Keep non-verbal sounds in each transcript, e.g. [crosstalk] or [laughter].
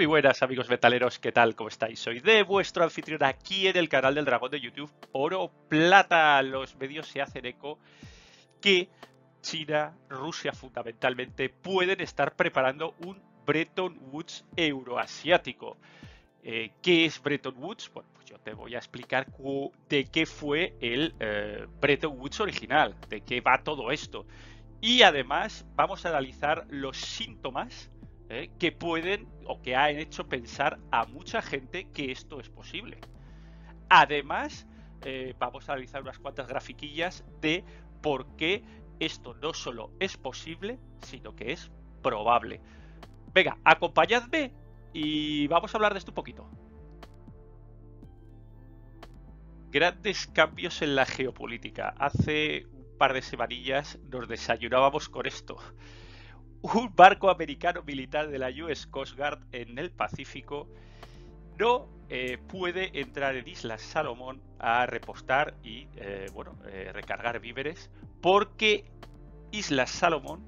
Muy buenas amigos metaleros, ¿qué tal? ¿Cómo estáis? Soy de vuestro anfitrión aquí en el canal del dragón de YouTube Oro Plata. Los medios se hacen eco que China, Rusia fundamentalmente, pueden estar preparando un Bretton Woods euroasiático. Eh, ¿Qué es Bretton Woods? Bueno, pues yo te voy a explicar de qué fue el eh, Bretton Woods original, de qué va todo esto. Y además vamos a analizar los síntomas ¿eh? que pueden o que han hecho pensar a mucha gente que esto es posible. Además, eh, vamos a analizar unas cuantas grafiquillas de por qué esto no solo es posible, sino que es probable. Venga, acompañadme y vamos a hablar de esto un poquito. Grandes cambios en la geopolítica. Hace un par de semanillas nos desayunábamos con esto un barco americano militar de la US Coast Guard en el Pacífico no eh, puede entrar en Islas Salomón a repostar y eh, bueno, eh, recargar víveres porque Islas Salomón,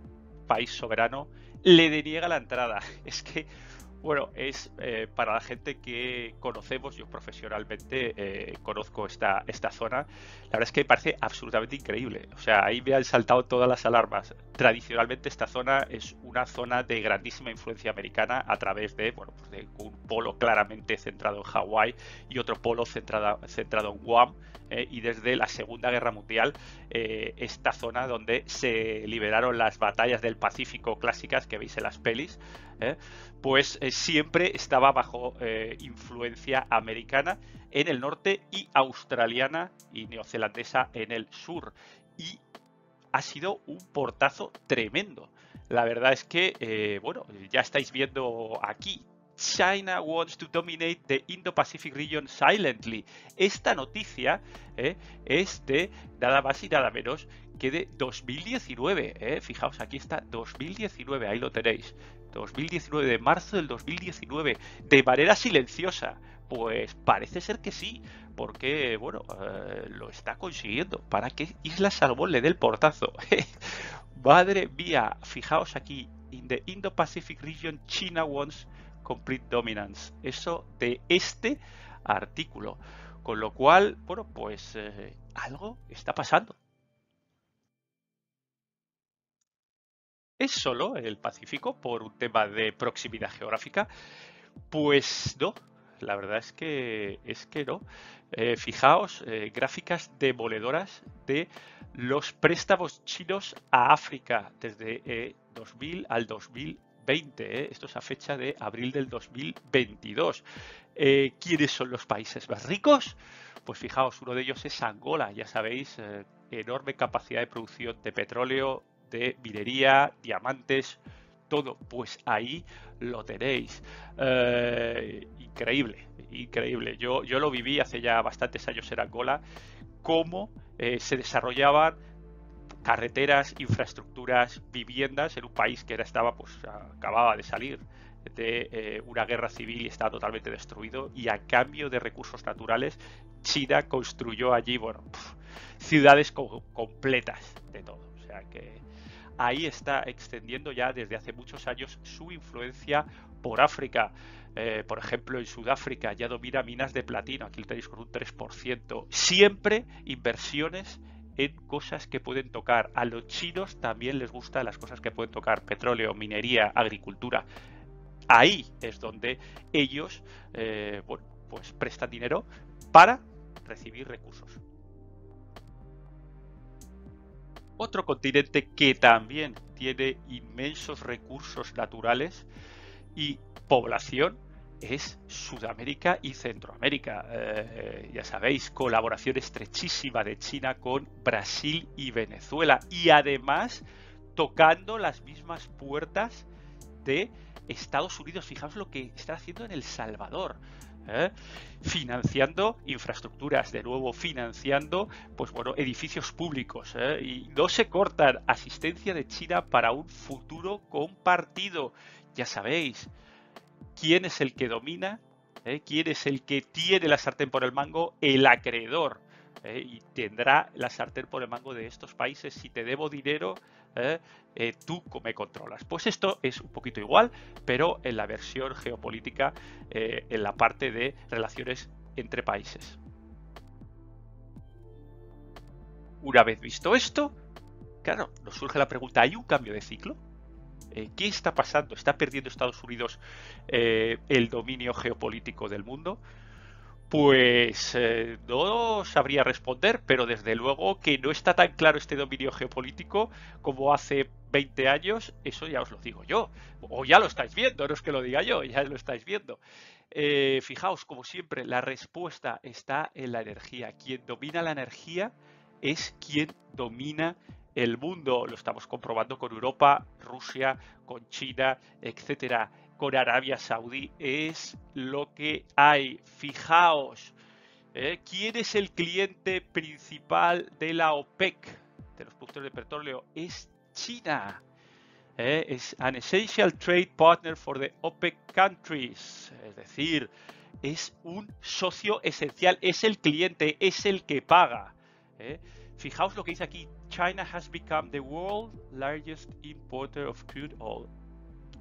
país soberano, le deniega la entrada. [laughs] Es que bueno, es eh, para la gente que conocemos, yo profesionalmente eh, conozco esta, esta zona, la verdad es que me parece absolutamente increíble. O sea, ahí me han saltado todas las alarmas. Tradicionalmente esta zona es una zona de grandísima influencia americana a través de, bueno, pues de un polo claramente centrado en Hawái y otro polo centrado, centrado en Guam. Eh, y desde la Segunda Guerra Mundial, esta zona donde se liberaron las batallas del Pacífico clásicas que veis en las pelis, pues siempre estaba bajo eh, influencia americana en el norte y australiana y neozelandesa en el sur. Y ha sido un portazo tremendo. La verdad es que, eh, bueno, ya estáis viendo aquí. China wants to dominate the Indo-Pacific region silently. Esta noticia eh, es de nada más y nada menos que de 2019. Fijaos, aquí está 2019, ahí lo tenéis. 2019, de marzo del 2019, de manera silenciosa. Pues parece ser que sí, porque, bueno, eh, lo está consiguiendo para que Isla Salomón le dé el portazo. [laughs] Madre mía, fijaos aquí, in the Indo-Pacific region, China wants complete dominance. Eso de este artículo. Con lo cual, bueno, pues eh, algo está pasando. ¿Es solo el Pacífico por un tema de proximidad geográfica? Pues no, la verdad es que es que no. Eh, fijaos, eh, gráficas demoledoras de los préstamos chinos a África desde 2000 eh, al 2020. Esto es a fecha de abril del 2022. ¿Quiénes son los países más ricos? Pues fijaos, uno de ellos es Angola, ya sabéis, enorme capacidad de producción de petróleo, de minería, diamantes, todo. Pues ahí lo tenéis. Eh, increíble, increíble. Yo, yo lo viví hace ya bastantes años en Angola, cómo eh, se desarrollaban carreteras, infraestructuras, viviendas en un país que estaba, pues, acababa de salir de eh, una guerra civil y estaba totalmente destruido y a cambio de recursos naturales China construyó allí bueno ciudades completas de todo o sea que ahí está extendiendo ya desde hace muchos años su influencia por África. Eh, por ejemplo, en Sudáfrica ya domina minas de platino, aquí lo tenéis con un 3%. Siempre inversiones en cosas que pueden tocar. A los chinos también les gustan las cosas que pueden tocar, petróleo, minería, agricultura. Ahí es donde ellos eh, pues prestan dinero para recibir recursos. Otro continente que también tiene inmensos recursos naturales y población es Sudamérica y Centroamérica. Eh, ya sabéis, colaboración estrechísima de China con Brasil y Venezuela. Y además tocando las mismas puertas de Estados Unidos. Fijaos lo que está haciendo en El Salvador. ¿eh? financiando infraestructuras, de nuevo financiando pues bueno, edificios públicos ¿eh? y no se cortan asistencia de China para un futuro compartido. Ya sabéis, quién es el que domina, ¿Eh? quién es el que tiene la sartén por el mango, el acreedor. ¿eh? y tendrá la sartén por el mango de estos países. Si te debo dinero, ¿eh? Tú me controlas. Pues esto es un poquito igual, pero en la versión geopolítica, en la parte de relaciones entre países. Una vez visto esto, claro, nos surge la pregunta, ¿hay un cambio de ciclo? ¿Qué está pasando? ¿Está perdiendo Estados Unidos el dominio geopolítico del mundo? Pues eh, no sabría responder, pero desde luego que no está tan claro este dominio geopolítico como hace 20 años, eso ya os lo digo yo. O ya lo estáis viendo, no es que lo diga yo, ya lo estáis viendo. Eh, fijaos, como siempre, la respuesta está en la energía. Quien domina la energía es quien domina el mundo. Lo estamos comprobando con Europa, Rusia, con China, etcétera con Arabia Saudí. Es lo que hay. Fijaos, ¿eh? ¿quién es el cliente principal de la OPEC, de los productores de petróleo? Es China. ¿eh? Es an essential trade partner for the OPEC countries. Es decir, es un socio esencial, es el cliente, es el que paga. ¿eh? Fijaos lo que dice aquí. China has become the world's largest importer of crude oil.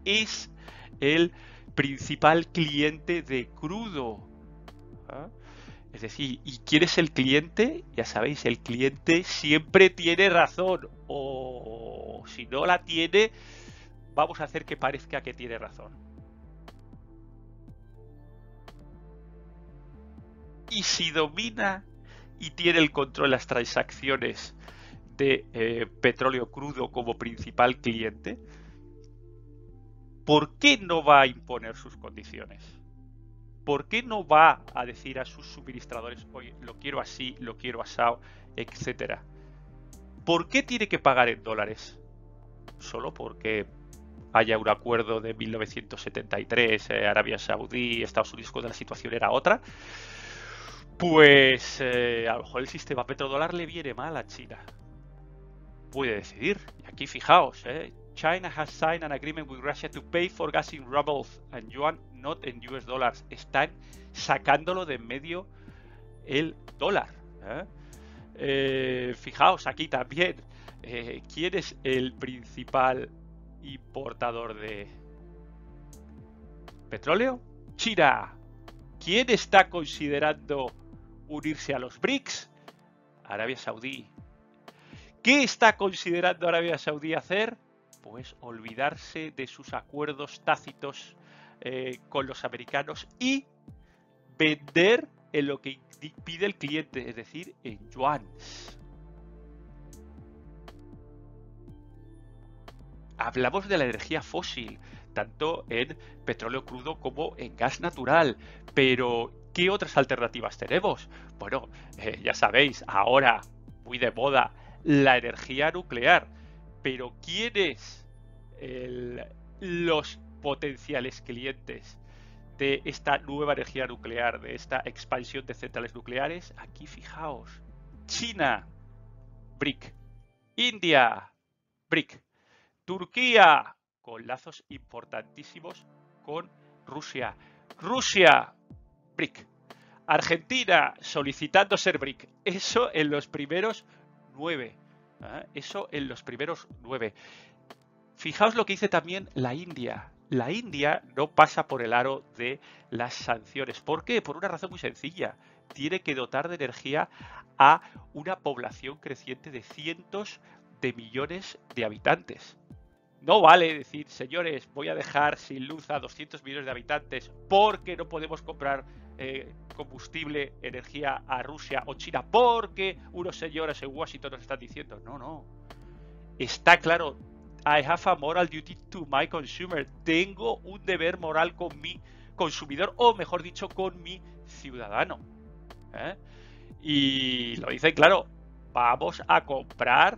Es el principal cliente de crudo. ¿ah? Es decir, ¿y quién es el cliente? Ya sabéis, el cliente siempre tiene razón. O si no la tiene, vamos a hacer que parezca que tiene razón. Y si domina y tiene el control de las transacciones de eh, petróleo crudo como principal cliente, ¿por qué no va a imponer sus condiciones? ¿Por qué no va a decir a sus suministradores, oye, lo quiero así, lo quiero asado, etcétera? ¿Por qué tiene que pagar en dólares? Solo porque haya un acuerdo de 1973, eh, Arabia Saudí, Estados Unidos, cuando la situación era otra. Pues eh, a lo mejor el sistema petrodólar le viene mal a China. Puede decidir. Y aquí fijaos, eh, China has signed an agreement with Russia to pay for gas in rubles and yuan, not in US dollars. Están sacándolo de en medio el dólar. ¿eh? Eh, fijaos aquí también, ¿quién es el principal importador de petróleo? China. ¿Quién está considerando unirse a los BRICS? Arabia Saudí. ¿Qué está considerando Arabia Saudí hacer? pues olvidarse de sus acuerdos tácitos eh, con los americanos y vender en lo que pide el cliente, es decir, en yuan. Hablamos de la energía fósil, tanto en petróleo crudo como en gas natural, pero ¿qué otras alternativas tenemos? Bueno, eh, ya sabéis, ahora muy de moda la energía nuclear. Pero ¿quiénes los potenciales clientes de esta nueva energía nuclear, de esta expansión de centrales nucleares? Aquí fijaos, China, BRIC, India, BRIC, Turquía, con lazos importantísimos con Rusia, Rusia, BRIC, Argentina solicitando ser BRIC. Eso en los primeros nueve. ¿eh? Eso en los primeros nueve. Fijaos lo que dice también la India. La India no pasa por el aro de las sanciones. ¿Por qué? Por una razón muy sencilla. Tiene que dotar de energía a una población creciente de cientos de millones de habitantes. No vale decir, señores, voy a dejar sin luz a 200 millones de habitantes porque no podemos comprar eh, combustible, energía a Rusia o China porque unos señores en Washington nos están diciendo. No, no. Está claro. I have a moral duty to my consumer. Tengo un deber moral con mi consumidor o mejor dicho con mi ciudadano. ¿eh? Y lo dicen claro. Vamos a comprar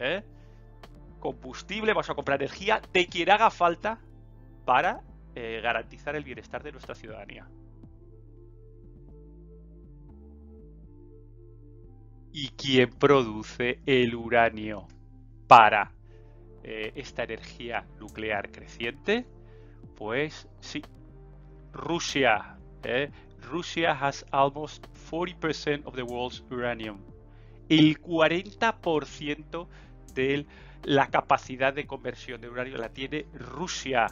¿eh? combustible, vamos a comprar energía de quien haga falta para garantizar el bienestar de nuestra ciudadanía. Y quién produce el uranio para eh, esta energía nuclear creciente? Pues sí, Rusia. ¿eh? Russia has almost 40% of the world's uranium. El 40% de la capacidad de conversión de uranio la tiene Rusia.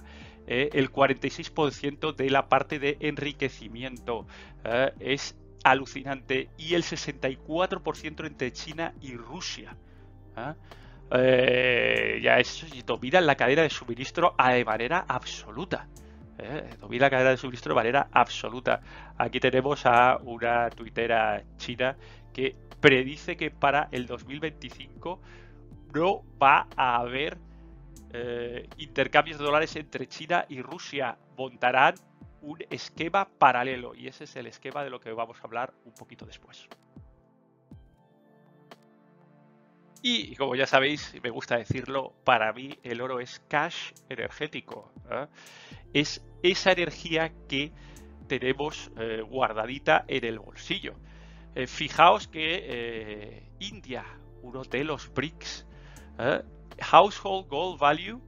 Eh, el 46% de la parte de enriquecimiento. Es alucinante. Y el 64% entre China y Rusia. ¿eh? ya eso domina la cadena de suministro de manera absoluta. Domina la cadena de suministro de manera absoluta. Aquí tenemos a una tuitera china que predice que para el 2025 no va a haber eh, intercambios de dólares entre China y Rusia. Montarán un esquema paralelo y ese es el esquema de lo que vamos a hablar un poquito después. Y como ya sabéis, me gusta decirlo, para mí el oro es cash energético. ¿eh? Es esa energía que tenemos eh, guardadita en el bolsillo. fijaos que India, uno de los BRICS, household gold value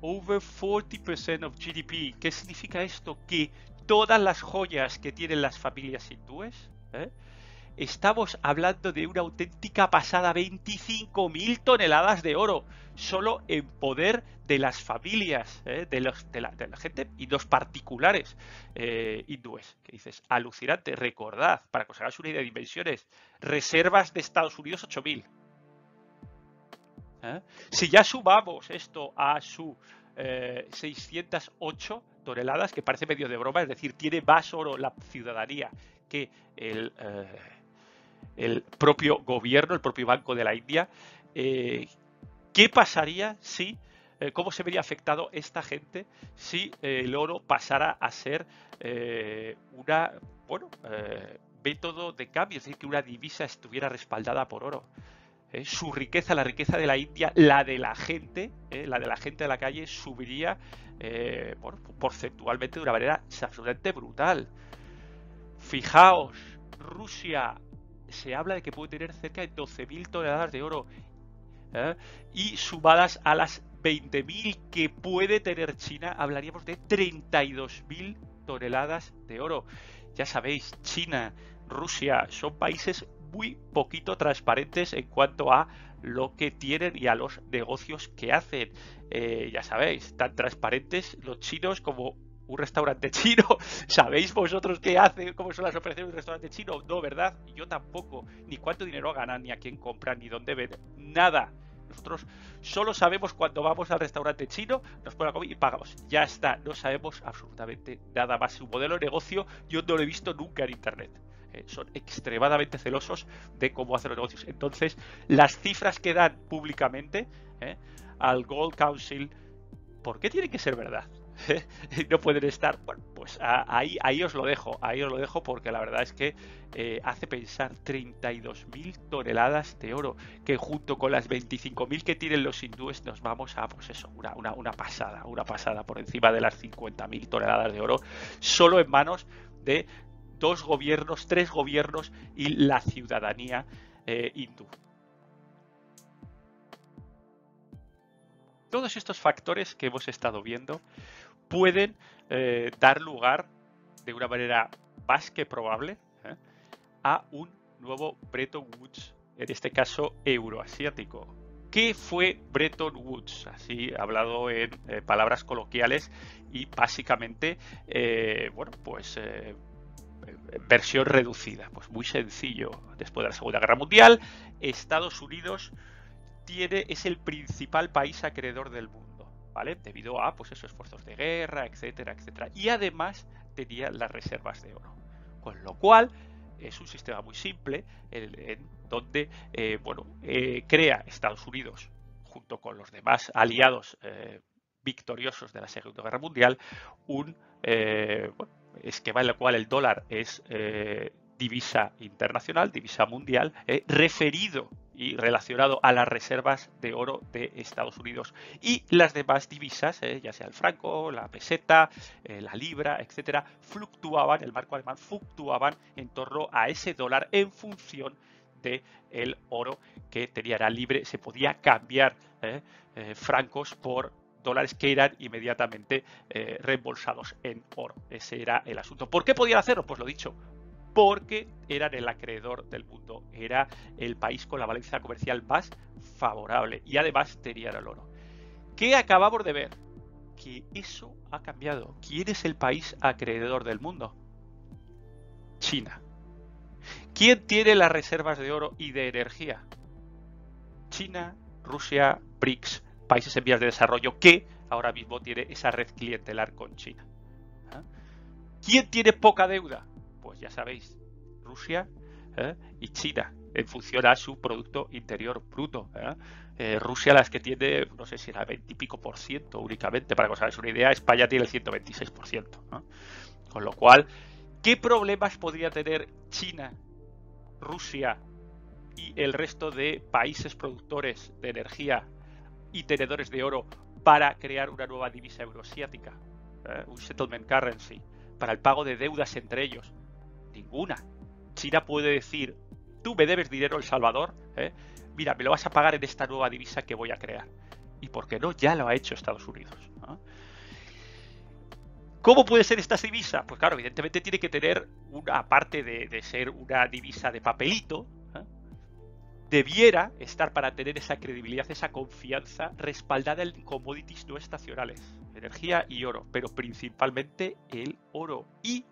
over 40% of GDP. ¿Qué significa esto? Que todas las joyas que tienen las familias hindúes, ¿eh? estamos hablando de una auténtica pasada, 25.000 toneladas de oro, solo en poder de las familias, ¿eh? de, los, de, la, gente y los particulares eh, hindúes. Que dices, alucinante, recordad, para que os hagáis una idea de dimensiones, reservas de Estados Unidos 8.000. ¿eh? Si ya sumamos esto a su 608 eh, toneladas, que parece medio de broma, es decir, tiene más oro la ciudadanía que el, eh, el propio gobierno, el propio Banco de la India, ¿qué pasaría si, cómo se vería afectado esta gente si el oro pasara a ser una, bueno, método de cambio, es decir, que una divisa estuviera respaldada por oro? ¿Eh? su riqueza, la riqueza de la India, la de la gente, ¿eh? la de la gente de la calle, subiría eh, porcentualmente de una manera absolutamente brutal. Fijaos, Rusia se habla de que puede tener cerca de 12.000 toneladas de oro y sumadas a las 20.000 que puede tener China, hablaríamos de 32.000 toneladas de oro. Ya sabéis, China, Rusia son países muy poquito transparentes en cuanto a lo que tienen y a los negocios que hacen. Eh, ya sabéis, tan transparentes los chinos como un restaurante [laughs] chino. ¿Sabéis vosotros qué hace, cómo son las operaciones de un restaurante chino? No, ¿verdad? Yo tampoco. Ni cuánto dinero ganan, ni a quién compran, ni dónde venden. Nada. Nosotros solo sabemos cuando vamos al restaurante chino, nos ponemos a comer y pagamos. Ya está, no sabemos absolutamente nada más. Su modelo de negocio yo no lo he visto nunca en Internet. Eh, son extremadamente celosos de cómo hacer los negocios. Entonces, las cifras que dan públicamente eh, al Gold Council, ¿por qué tienen que ser verdad? [laughs] no pueden estar. Bueno, pues ahí, ahí os lo dejo, ahí os lo dejo porque la verdad es que eh, hace pensar 32.000 toneladas de oro, que junto con las 25.000 que tienen los hindúes nos vamos a, pues eso, una, una, una pasada, una pasada por encima de las 50.000 toneladas de oro, solo en manos de dos gobiernos, tres gobiernos y la ciudadanía eh, hindú. Todos estos factores que hemos estado viendo pueden eh, dar lugar de una manera más que probable ¿eh? a un nuevo Bretton Woods, en este caso euroasiático. ¿Qué fue Bretton Woods? Así hablado en palabras coloquiales y básicamente, bueno, pues versión reducida. Pues muy sencillo. Después de la Segunda Guerra Mundial, Estados Unidos tiene, es el principal país acreedor del mundo, ¿vale? Debido a pues esos esfuerzos de guerra, etcétera, etcétera. Y además tenía las reservas de oro. Con lo cual es un sistema muy simple en, donde eh, bueno, eh, crea Estados Unidos junto con los demás aliados eh, victoriosos de la Segunda Guerra Mundial un esquema en el cual el dólar es eh, divisa internacional, divisa mundial, eh, referido y relacionado a las reservas de oro de Estados Unidos. Y las demás divisas, eh, ya sea el franco, la peseta, la libra, etcétera, fluctuaban, el marco alemán fluctuaban en torno a ese dólar en función de el oro que tenía era libre, se podía cambiar francos por dólares que eran inmediatamente eh, reembolsados en oro. Ese era el asunto. ¿Por qué podían hacerlo? Pues lo dicho, porque eran el acreedor del mundo, era el país con la balanza comercial más favorable y además tenían el oro. ¿Qué acabamos de ver? Que eso ha cambiado. ¿Quién es el país acreedor del mundo? China. ¿Quién tiene las reservas de oro y de energía? China, Rusia, BRICS, países en vías de desarrollo que ahora mismo tiene esa red clientelar con China. ¿Ah? ¿Quién tiene poca deuda? Pues ya sabéis, Rusia ¿eh? y China, en función a su Producto Interior Bruto. ¿eh? Eh, Rusia las que tiene, no sé si era 20 y pico por ciento únicamente, para que os hagáis una idea, España tiene el 126 por ciento. Con lo cual, ¿qué problemas podría tener China, Rusia y el resto de países productores de energía y tenedores de oro para crear una nueva divisa euroasiática, un settlement currency, para el pago de deudas entre ellos? Ninguna. China puede decir, tú me debes dinero El Salvador, ¿eh? mira, me lo vas a pagar en esta nueva divisa que voy a crear. ¿Y por qué no? Ya lo ha hecho Estados Unidos. ¿Cómo puede ser esta divisa? Pues claro, evidentemente tiene que tener una, aparte de, ser una divisa de papelito, ¿eh? Debiera estar para tener esa credibilidad, esa confianza respaldada en commodities no estacionales, energía y oro, pero principalmente el oro. Y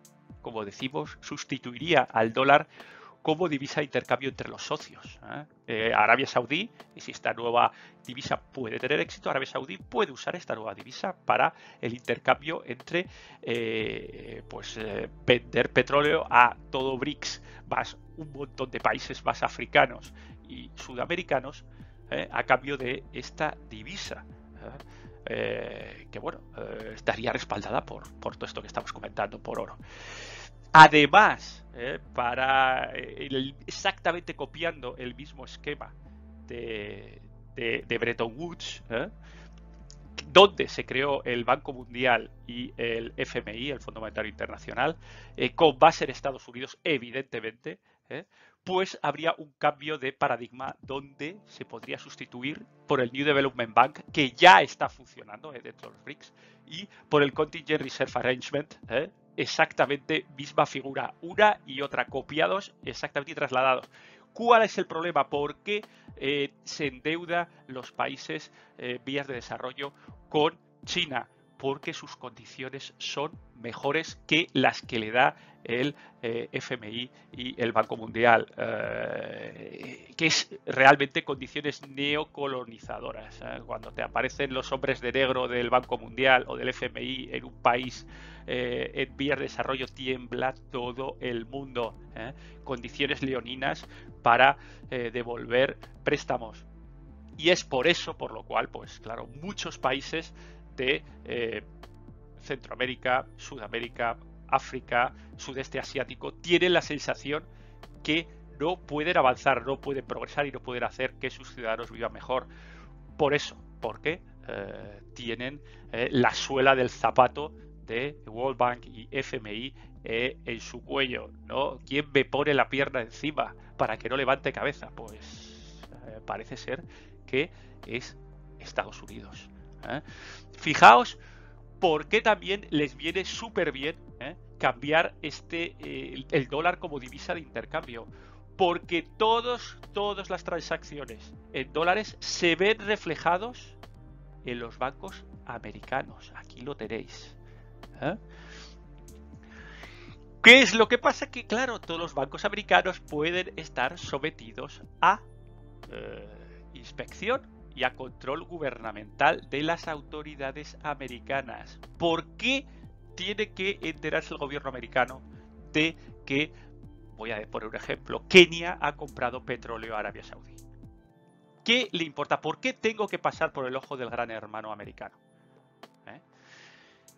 como decimos, sustituiría al dólar como divisa de intercambio entre los socios. ¿eh? Eh, Arabia Saudí, y si esta nueva divisa puede tener éxito, Arabia Saudí puede usar esta nueva divisa para el intercambio entre eh, pues vender petróleo a todo BRICS, más un montón de países más africanos y sudamericanos, a cambio de esta divisa. Eh, que bueno, eh, estaría respaldada por, por, todo esto que estamos comentando, por oro. Además, eh, para exactamente copiando el mismo esquema de, de, Bretton Woods, donde se creó el Banco Mundial y el FMI, el Fondo Monetario Internacional, con base en Estados Unidos, evidentemente, pues habría un cambio de paradigma donde se podría sustituir por el New Development Bank, que ya está funcionando eh, dentro de los BRICS, y por el Contingent Reserve Arrangement, eh, exactamente misma figura, una y otra, copiados exactamente y trasladados. ¿Cuál es el problema? ¿Por qué eh, se endeuda los países vías de desarrollo con China? Porque sus condiciones son mejores que las que le da el eh, FMI y el Banco Mundial, eh, que es realmente condiciones neocolonizadoras. ¿eh? Cuando te aparecen los hombres de negro del Banco Mundial o del FMI en un país en vías de desarrollo, tiembla todo el mundo. Condiciones leoninas para devolver préstamos. Y es por eso, por lo cual, pues claro, muchos países de Centroamérica, Sudamérica, África, sudeste asiático, tienen la sensación que no pueden avanzar, no pueden progresar y no pueden hacer que sus ciudadanos vivan mejor. Por eso, porque eh, tienen eh, la suela del zapato de World Bank y FMI eh, en su cuello, ¿no? ¿Quién me pone la pierna encima para que no levante cabeza? Pues parece ser que es Estados Unidos. Fijaos por qué también les viene súper bien ¿eh? cambiar este, eh, el, dólar como divisa de intercambio. Porque todos, todas las transacciones en dólares se ven reflejados en los bancos americanos. Aquí lo tenéis. ¿eh? ¿Qué es lo que pasa? Que claro, todos los bancos americanos pueden estar sometidos a inspección y a control gubernamental de las autoridades americanas. ¿Por qué tiene que enterarse el gobierno americano de que, voy a poner un ejemplo, Kenia ha comprado petróleo a Arabia Saudí? ¿Qué le importa? ¿Por qué tengo que pasar por el ojo del gran hermano americano? ¿Eh?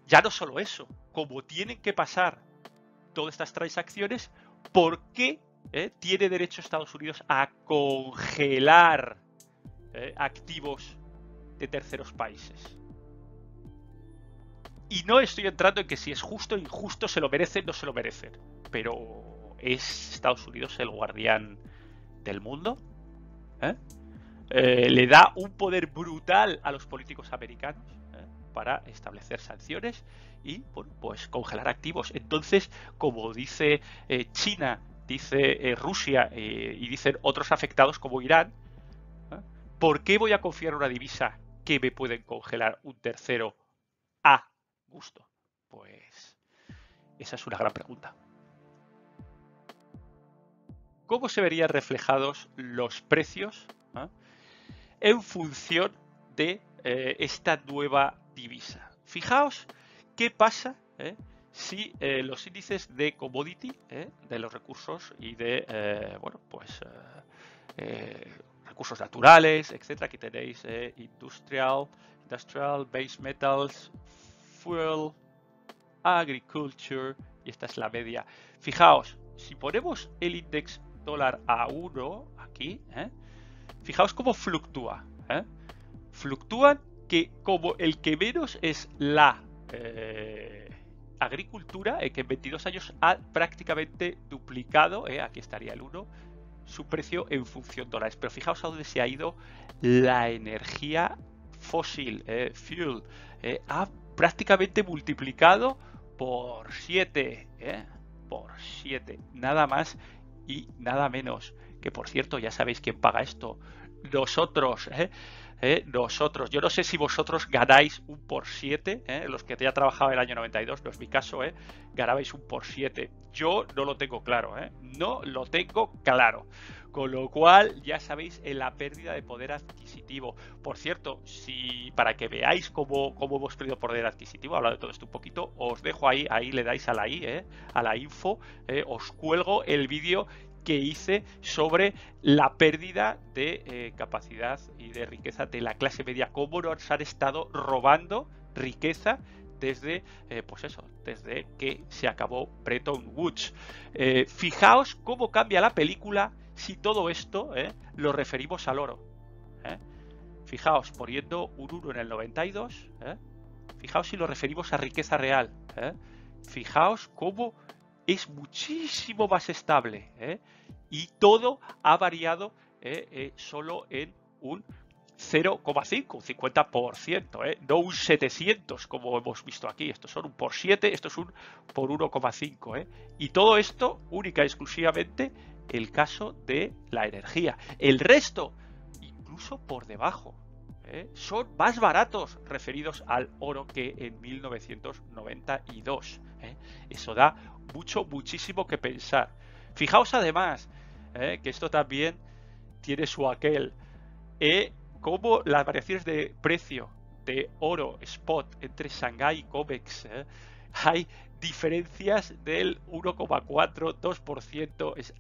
Ya no solo eso, como tienen que pasar todas estas transacciones, ¿por qué eh, tiene derecho Estados Unidos a congelar eh, activos de terceros países. Y no estoy entrando en que si es justo o injusto, se lo merecen, no se lo merecen. Pero ¿es Estados Unidos el guardián del mundo? ¿Eh? Eh, le da un poder brutal a los políticos americanos. para establecer sanciones y pues congelar activos. Entonces, como dice China, dice Rusia y dicen otros afectados como Irán, ¿por qué voy a confiar en una divisa que me pueden congelar un tercero a gusto? Pues esa es una gran pregunta. ¿Cómo se verían reflejados los precios en función de esta nueva divisa? Fijaos ¿Qué pasa eh, si eh, los índices de commodity, eh, de los recursos y de, bueno, pues recursos naturales, etcétera, aquí tenéis industrial, industrial, base metals, fuel, agriculture, y esta es la media. Fijaos, si ponemos el index dólar a 1 aquí, fijaos cómo fluctúa. Fluctúan que como el que menos es la eh, agricultura, eh, que en 22 años ha prácticamente duplicado, eh, aquí estaría el 1, su precio en función dólares. Pero fijaos a dónde se ha ido la energía fósil, fuel, ha prácticamente multiplicado por 7, por 7, nada más y nada menos. Que por cierto, ya sabéis quién paga esto. Nosotros, ¿eh? nosotros, yo no sé si vosotros ganáis un por 7, ¿eh? los que ya trabajado el año 92, no es mi caso, ¿eh? ganabais un por 7. Yo no lo tengo claro, ¿eh? no lo tengo claro. Con lo cual, ya sabéis, en la pérdida de poder adquisitivo. Por cierto, si para que veáis cómo, cómo hemos perdido poder adquisitivo, hablado de todo esto un poquito, os dejo ahí, ahí le dais a la i, ¿eh? a la info, os cuelgo el vídeo que hice sobre la pérdida de eh, capacidad y de riqueza de la clase media, cómo nos han estado robando riqueza desde, eh, pues eso, desde que se acabó Bretton Woods. Eh, fijaos cómo cambia la película si todo esto lo referimos al oro. Fijaos, poniendo un 1 en el 92, fijaos si lo referimos a riqueza real. Fijaos cómo es muchísimo más estable ¿eh? y todo ha variado ¿eh? Eh, solo en un 0,5, un 50%, no un 700 como hemos visto aquí. Estos son un por 7, esto es un por 1,5. Y todo esto única y exclusivamente el caso de la energía. El resto, incluso por debajo. Son más baratos referidos al oro que en 1992. Eso da mucho, muchísimo que pensar. Fijaos además eh, que esto también tiene su aquel. Eh, como las variaciones de precio de oro spot entre Shanghai y COMEX eh, hay diferencias del 1,4, 2%. Es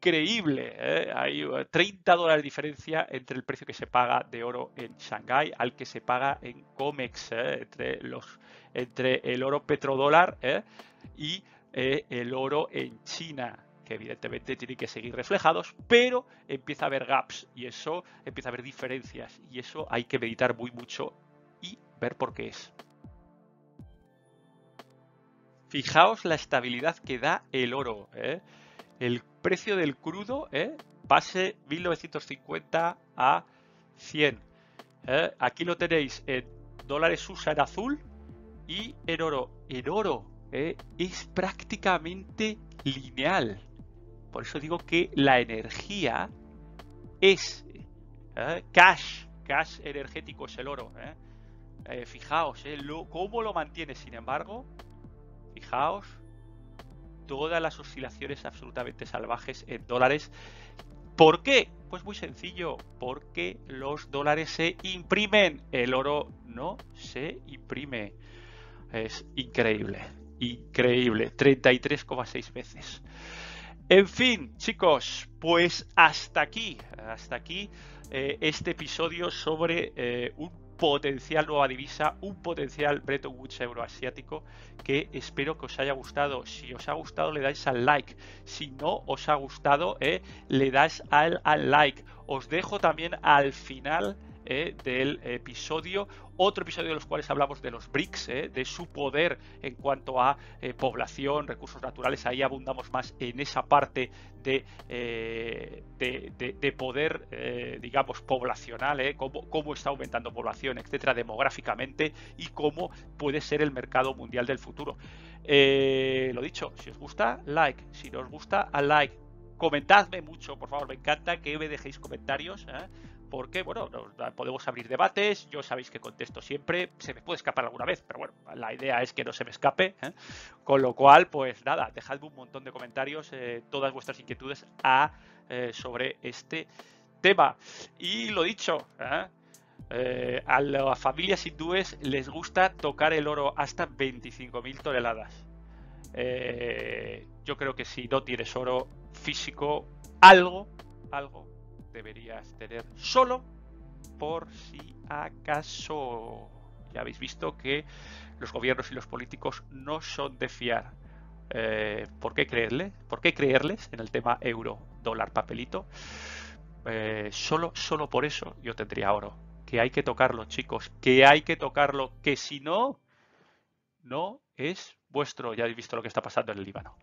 increíble. ¿eh? Hay 30 dólares de diferencia entre el precio que se paga de oro en Shanghai al que se paga en COMEX, entre, los, entre el oro petrodólar y eh, el oro en China, que evidentemente tiene que seguir reflejados, pero empieza a haber gaps y eso empieza a haber diferencias y eso hay que meditar muy mucho y ver por qué es. Fijaos la estabilidad que da el oro. ¿eh? El precio del crudo ¿eh? pase 1950 a 100. ¿eh? Aquí lo tenéis en dólares USA en azul y en oro. En oro ¿eh? es prácticamente lineal. Por eso digo que la energía es ¿eh? cash, cash energético es el oro. fijaos, cómo lo mantiene, sin embargo, fijaos, todas las oscilaciones absolutamente salvajes en dólares. ¿Por qué? Pues muy sencillo, porque los dólares se imprimen, el oro no se imprime. Es increíble increíble, 33,6 veces. En fin, chicos, pues hasta aquí, hasta aquí eh, este episodio sobre eh, un potencial nueva divisa, un potencial Bretton Woods euroasiático que espero que os haya gustado. Si os ha gustado le dais al like, si no os ha gustado eh, le dais al, al like. Os dejo también al final eh, del episodio. Otro episodio de los cuales hablamos de los BRICS, eh, de su poder en cuanto a eh, población, recursos naturales. Ahí abundamos más en esa parte de, de, poder, digamos, poblacional, cómo, cómo, está aumentando población, etcétera, demográficamente y cómo puede ser el mercado mundial del futuro. lo dicho, si os gusta, like. Si no os gusta, a like comentadme mucho, por favor, me encanta que me dejéis comentarios. Porque, bueno, podemos abrir debates, yo sabéis que contesto siempre, se me puede escapar alguna vez, pero bueno, la idea es que no se me escape, ¿eh? con lo cual, pues nada, dejadme un montón de comentarios, eh, todas vuestras inquietudes eh, sobre este tema. Y lo dicho, a las familias hindúes les gusta tocar el oro hasta 25.000 toneladas. yo creo que si no tienes oro físico, algo, algo deberías tener solo por si acaso. Ya habéis visto que los gobiernos y los políticos no son de fiar. Eh, ¿Por qué creerle? ¿Por qué creerles en el tema euro, dólar, papelito? Eh, solo, solo por eso yo tendría oro. Que hay que tocarlo, chicos. Que hay que tocarlo. Que si no, no es vuestro. Ya habéis visto lo que está pasando en el Líbano.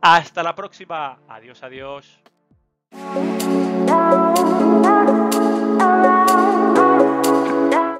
Hasta la próxima. Adiós, adiós.